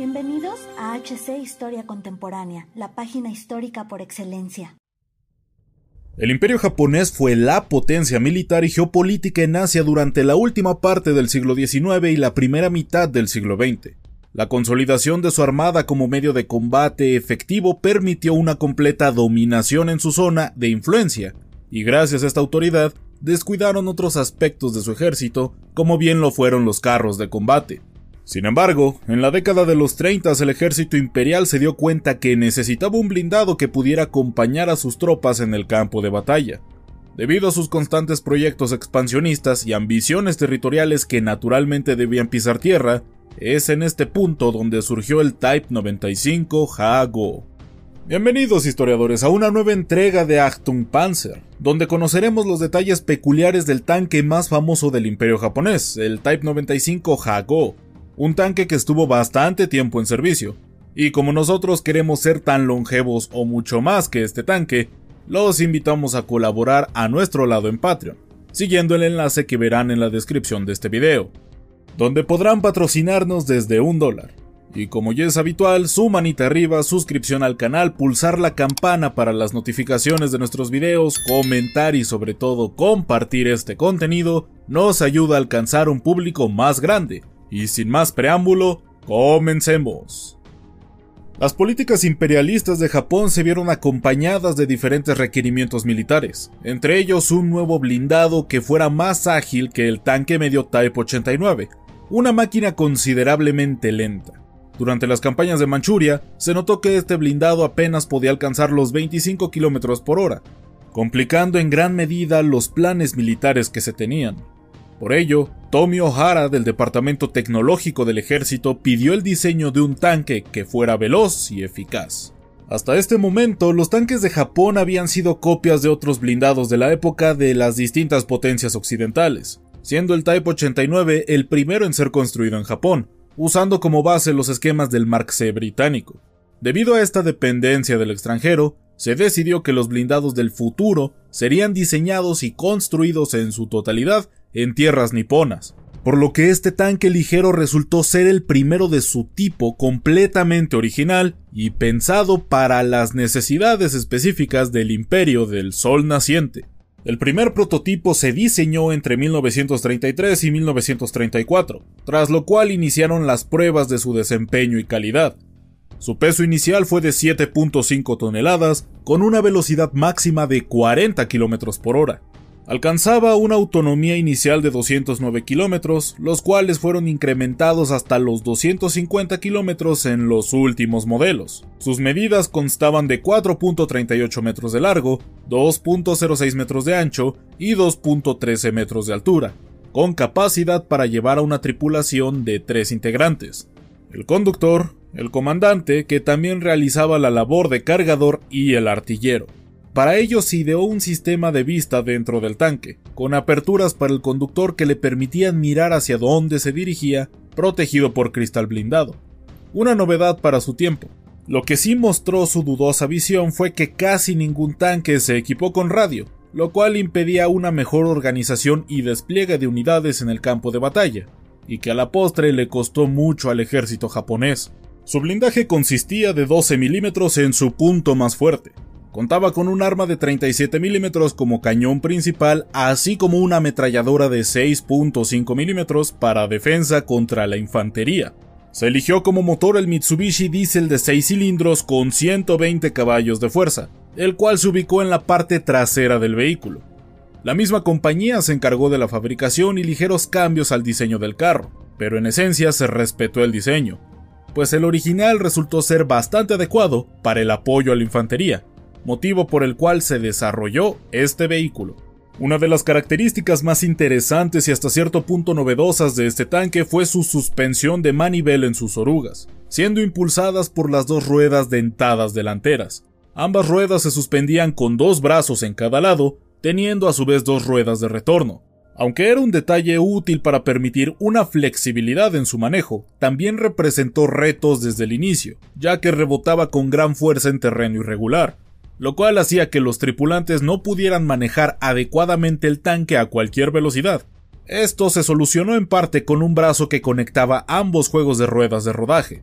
Bienvenidos a HC Historia Contemporánea, la página histórica por excelencia. El imperio japonés fue la potencia militar y geopolítica en Asia durante la última parte del siglo XIX y la primera mitad del siglo XX. La consolidación de su armada como medio de combate efectivo permitió una completa dominación en su zona de influencia, y gracias a esta autoridad descuidaron otros aspectos de su ejército, como bien lo fueron los carros de combate. Sin embargo, en la década de los 30 el ejército imperial se dio cuenta que necesitaba un blindado que pudiera acompañar a sus tropas en el campo de batalla. Debido a sus constantes proyectos expansionistas y ambiciones territoriales que naturalmente debían pisar tierra, es en este punto donde surgió el Type 95 Hago. Bienvenidos historiadores a una nueva entrega de Achtung Panzer, donde conoceremos los detalles peculiares del tanque más famoso del imperio japonés, el Type 95 Hago, un tanque que estuvo bastante tiempo en servicio. Y como nosotros queremos ser tan longevos o mucho más que este tanque, los invitamos a colaborar a nuestro lado en Patreon, siguiendo el enlace que verán en la descripción de este video, donde podrán patrocinarnos desde un dólar. Y como ya es habitual, su manita arriba, suscripción al canal, pulsar la campana para las notificaciones de nuestros videos, comentar y sobre todo compartir este contenido nos ayuda a alcanzar un público más grande y sin más preámbulo, comencemos. Las políticas imperialistas de Japón se vieron acompañadas de diferentes requerimientos militares, entre ellos un nuevo blindado que fuera más ágil que el tanque medio Type 89, una máquina considerablemente lenta. Durante las campañas de Manchuria, se notó que este blindado apenas podía alcanzar los 25 km por hora, complicando en gran medida los planes militares que se tenían. Por ello, Tommy O'Hara del Departamento Tecnológico del Ejército pidió el diseño de un tanque que fuera veloz y eficaz. Hasta este momento, los tanques de Japón habían sido copias de otros blindados de la época de las distintas potencias occidentales, siendo el Type 89 el primero en ser construido en Japón, usando como base los esquemas del Mark C británico. Debido a esta dependencia del extranjero, se decidió que los blindados del futuro serían diseñados y construidos en su totalidad en tierras niponas, por lo que este tanque ligero resultó ser el primero de su tipo completamente original y pensado para las necesidades específicas del imperio del sol naciente. El primer prototipo se diseñó entre 1933 y 1934, tras lo cual iniciaron las pruebas de su desempeño y calidad. Su peso inicial fue de 7.5 toneladas, con una velocidad máxima de 40 km por hora. Alcanzaba una autonomía inicial de 209 kilómetros, los cuales fueron incrementados hasta los 250 kilómetros en los últimos modelos. Sus medidas constaban de 4.38 metros de largo, 2.06 metros de ancho y 2.13 metros de altura, con capacidad para llevar a una tripulación de tres integrantes. El conductor, el comandante, que también realizaba la labor de cargador, y el artillero. Para ello se ideó un sistema de vista dentro del tanque, con aperturas para el conductor que le permitían mirar hacia dónde se dirigía, protegido por cristal blindado. Una novedad para su tiempo. Lo que sí mostró su dudosa visión fue que casi ningún tanque se equipó con radio, lo cual impedía una mejor organización y despliegue de unidades en el campo de batalla, y que a la postre le costó mucho al ejército japonés. Su blindaje consistía de 12 milímetros en su punto más fuerte, Contaba con un arma de 37 mm como cañón principal, así como una ametralladora de 6.5 mm para defensa contra la infantería. Se eligió como motor el Mitsubishi Diesel de 6 cilindros con 120 caballos de fuerza, el cual se ubicó en la parte trasera del vehículo. La misma compañía se encargó de la fabricación y ligeros cambios al diseño del carro, pero en esencia se respetó el diseño, pues el original resultó ser bastante adecuado para el apoyo a la infantería, motivo por el cual se desarrolló este vehículo. Una de las características más interesantes y hasta cierto punto novedosas de este tanque fue su suspensión de manivel en sus orugas, siendo impulsadas por las dos ruedas dentadas delanteras. Ambas ruedas se suspendían con dos brazos en cada lado, teniendo a su vez dos ruedas de retorno. Aunque era un detalle útil para permitir una flexibilidad en su manejo, también representó retos desde el inicio, ya que rebotaba con gran fuerza en terreno irregular, lo cual hacía que los tripulantes no pudieran manejar adecuadamente el tanque a cualquier velocidad. Esto se solucionó en parte con un brazo que conectaba ambos juegos de ruedas de rodaje.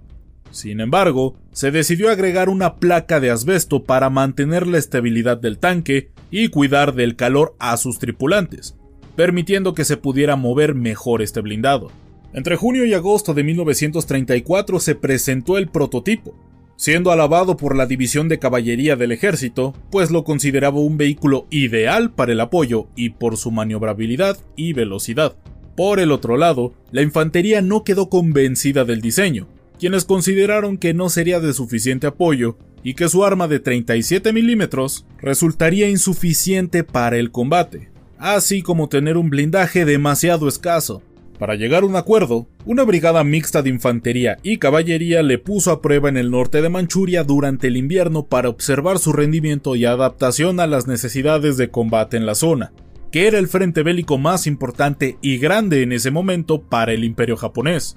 Sin embargo, se decidió agregar una placa de asbesto para mantener la estabilidad del tanque y cuidar del calor a sus tripulantes, permitiendo que se pudiera mover mejor este blindado. Entre junio y agosto de 1934 se presentó el prototipo, siendo alabado por la División de Caballería del Ejército, pues lo consideraba un vehículo ideal para el apoyo y por su maniobrabilidad y velocidad. Por el otro lado, la infantería no quedó convencida del diseño, quienes consideraron que no sería de suficiente apoyo y que su arma de 37 milímetros resultaría insuficiente para el combate, así como tener un blindaje demasiado escaso, para llegar a un acuerdo, una brigada mixta de infantería y caballería le puso a prueba en el norte de Manchuria durante el invierno para observar su rendimiento y adaptación a las necesidades de combate en la zona, que era el frente bélico más importante y grande en ese momento para el imperio japonés.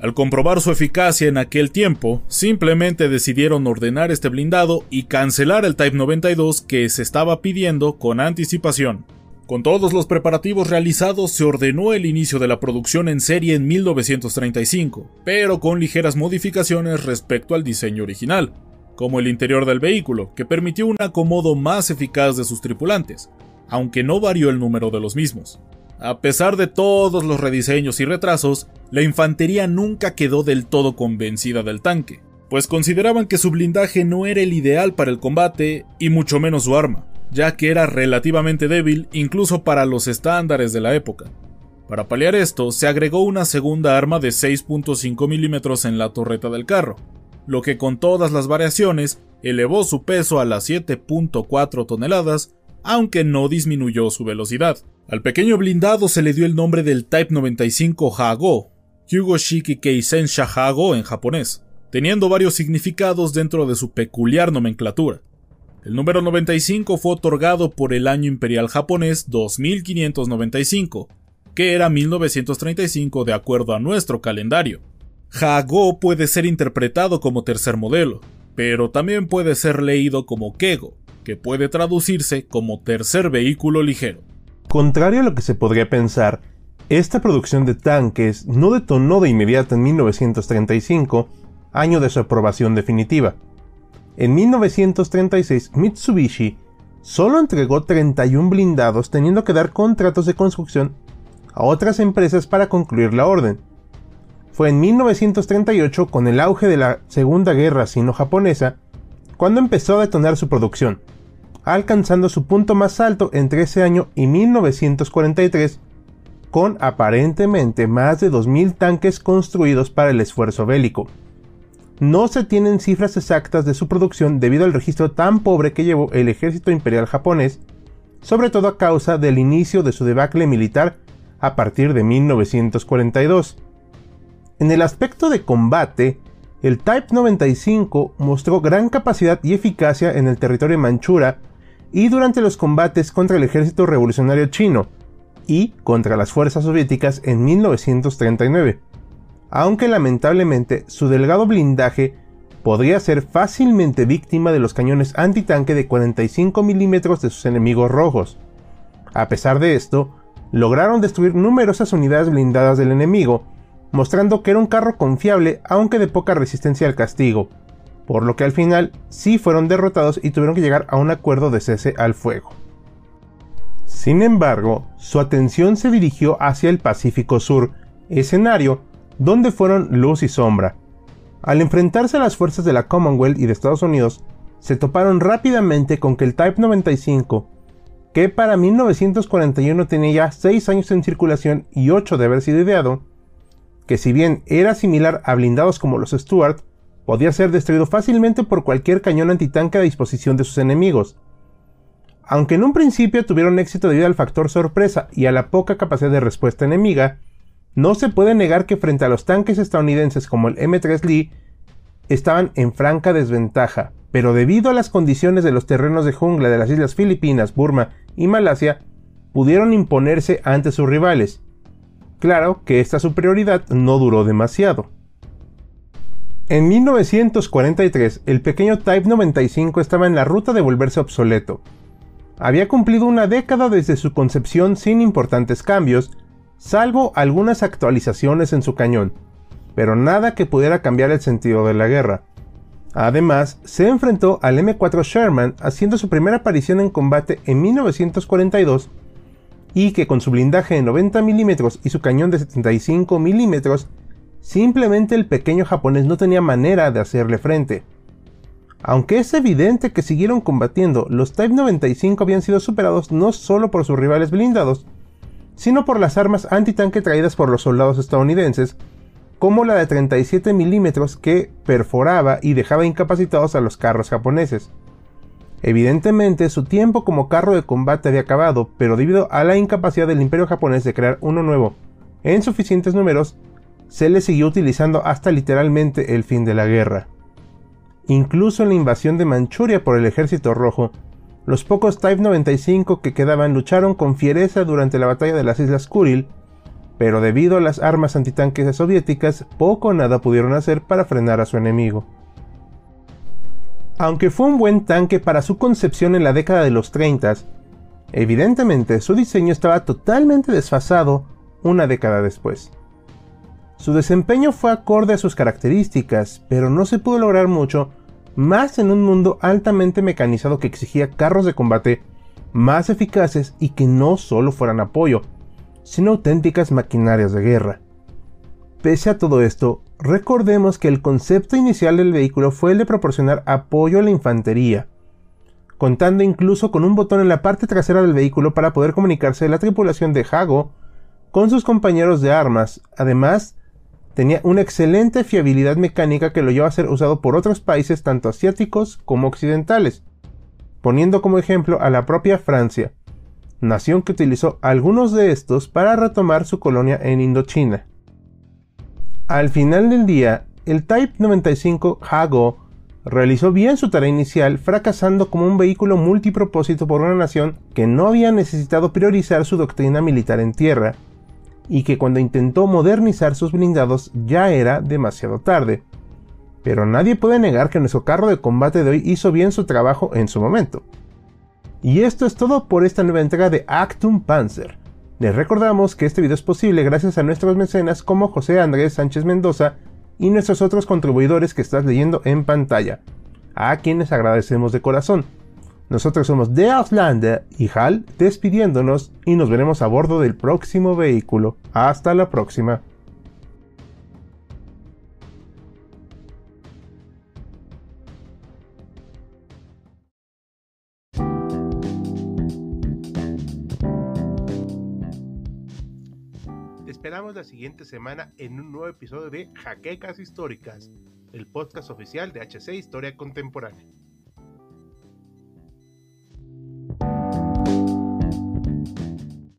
Al comprobar su eficacia en aquel tiempo, simplemente decidieron ordenar este blindado y cancelar el Type 92 que se estaba pidiendo con anticipación. Con todos los preparativos realizados se ordenó el inicio de la producción en serie en 1935, pero con ligeras modificaciones respecto al diseño original, como el interior del vehículo, que permitió un acomodo más eficaz de sus tripulantes, aunque no varió el número de los mismos. A pesar de todos los rediseños y retrasos, la infantería nunca quedó del todo convencida del tanque, pues consideraban que su blindaje no era el ideal para el combate y mucho menos su arma ya que era relativamente débil incluso para los estándares de la época. Para paliar esto, se agregó una segunda arma de 6.5 milímetros en la torreta del carro, lo que con todas las variaciones elevó su peso a las 7.4 toneladas, aunque no disminuyó su velocidad. Al pequeño blindado se le dio el nombre del Type 95 Hago, Hyugoshiki Keisensha Hago en japonés, teniendo varios significados dentro de su peculiar nomenclatura. El número 95 fue otorgado por el año imperial japonés 2595, que era 1935 de acuerdo a nuestro calendario. Hago puede ser interpretado como tercer modelo, pero también puede ser leído como Kego, que puede traducirse como tercer vehículo ligero. Contrario a lo que se podría pensar, esta producción de tanques no detonó de inmediato en 1935, año de su aprobación definitiva. En 1936, Mitsubishi solo entregó 31 blindados teniendo que dar contratos de construcción a otras empresas para concluir la orden. Fue en 1938, con el auge de la Segunda Guerra Sino-Japonesa, cuando empezó a detonar su producción, alcanzando su punto más alto entre ese año y 1943, con aparentemente más de 2.000 tanques construidos para el esfuerzo bélico. No se tienen cifras exactas de su producción debido al registro tan pobre que llevó el ejército imperial japonés, sobre todo a causa del inicio de su debacle militar a partir de 1942. En el aspecto de combate, el Type 95 mostró gran capacidad y eficacia en el territorio manchura y durante los combates contra el ejército revolucionario chino y contra las fuerzas soviéticas en 1939 aunque lamentablemente su delgado blindaje podría ser fácilmente víctima de los cañones antitanque de 45 milímetros de sus enemigos rojos. A pesar de esto, lograron destruir numerosas unidades blindadas del enemigo, mostrando que era un carro confiable aunque de poca resistencia al castigo, por lo que al final sí fueron derrotados y tuvieron que llegar a un acuerdo de cese al fuego. Sin embargo, su atención se dirigió hacia el Pacífico Sur, escenario donde fueron luz y sombra. Al enfrentarse a las fuerzas de la Commonwealth y de Estados Unidos, se toparon rápidamente con que el Type 95, que para 1941 tenía ya 6 años en circulación y 8 de haber sido ideado, que si bien era similar a blindados como los Stuart, podía ser destruido fácilmente por cualquier cañón antitanque a disposición de sus enemigos. Aunque en un principio tuvieron éxito debido al factor sorpresa y a la poca capacidad de respuesta enemiga, no se puede negar que frente a los tanques estadounidenses como el M3 Lee, estaban en franca desventaja, pero debido a las condiciones de los terrenos de jungla de las islas Filipinas, Burma y Malasia, pudieron imponerse ante sus rivales. Claro que esta superioridad no duró demasiado. En 1943, el pequeño Type 95 estaba en la ruta de volverse obsoleto. Había cumplido una década desde su concepción sin importantes cambios, salvo algunas actualizaciones en su cañón, pero nada que pudiera cambiar el sentido de la guerra. Además, se enfrentó al M4 Sherman haciendo su primera aparición en combate en 1942 y que con su blindaje de 90 mm y su cañón de 75 mm, simplemente el pequeño japonés no tenía manera de hacerle frente. Aunque es evidente que siguieron combatiendo, los Type 95 habían sido superados no solo por sus rivales blindados, sino por las armas antitanque traídas por los soldados estadounidenses, como la de 37 milímetros que perforaba y dejaba incapacitados a los carros japoneses. Evidentemente su tiempo como carro de combate había acabado, pero debido a la incapacidad del imperio japonés de crear uno nuevo en suficientes números, se le siguió utilizando hasta literalmente el fin de la guerra. Incluso en la invasión de Manchuria por el ejército rojo, los pocos Type 95 que quedaban lucharon con fiereza durante la batalla de las Islas Kuril pero debido a las armas antitanques soviéticas, poco o nada pudieron hacer para frenar a su enemigo. Aunque fue un buen tanque para su concepción en la década de los 30, evidentemente su diseño estaba totalmente desfasado una década después. Su desempeño fue acorde a sus características, pero no se pudo lograr mucho más en un mundo altamente mecanizado que exigía carros de combate más eficaces y que no solo fueran apoyo, sino auténticas maquinarias de guerra. Pese a todo esto, recordemos que el concepto inicial del vehículo fue el de proporcionar apoyo a la infantería, contando incluso con un botón en la parte trasera del vehículo para poder comunicarse la tripulación de Hago con sus compañeros de armas. Además, tenía una excelente fiabilidad mecánica que lo llevó a ser usado por otros países tanto asiáticos como occidentales, poniendo como ejemplo a la propia Francia, nación que utilizó algunos de estos para retomar su colonia en Indochina. Al final del día, el Type 95 Hago realizó bien su tarea inicial, fracasando como un vehículo multipropósito por una nación que no había necesitado priorizar su doctrina militar en tierra, y que cuando intentó modernizar sus blindados ya era demasiado tarde. Pero nadie puede negar que nuestro carro de combate de hoy hizo bien su trabajo en su momento. Y esto es todo por esta nueva entrega de Actum Panzer. Les recordamos que este video es posible gracias a nuestros mecenas como José Andrés Sánchez Mendoza y nuestros otros contribuidores que estás leyendo en pantalla, a quienes agradecemos de corazón. Nosotros somos The Outlander y Hal despidiéndonos y nos veremos a bordo del próximo vehículo. Hasta la próxima. esperamos la siguiente semana en un nuevo episodio de Jaquecas Históricas, el podcast oficial de HC Historia Contemporánea.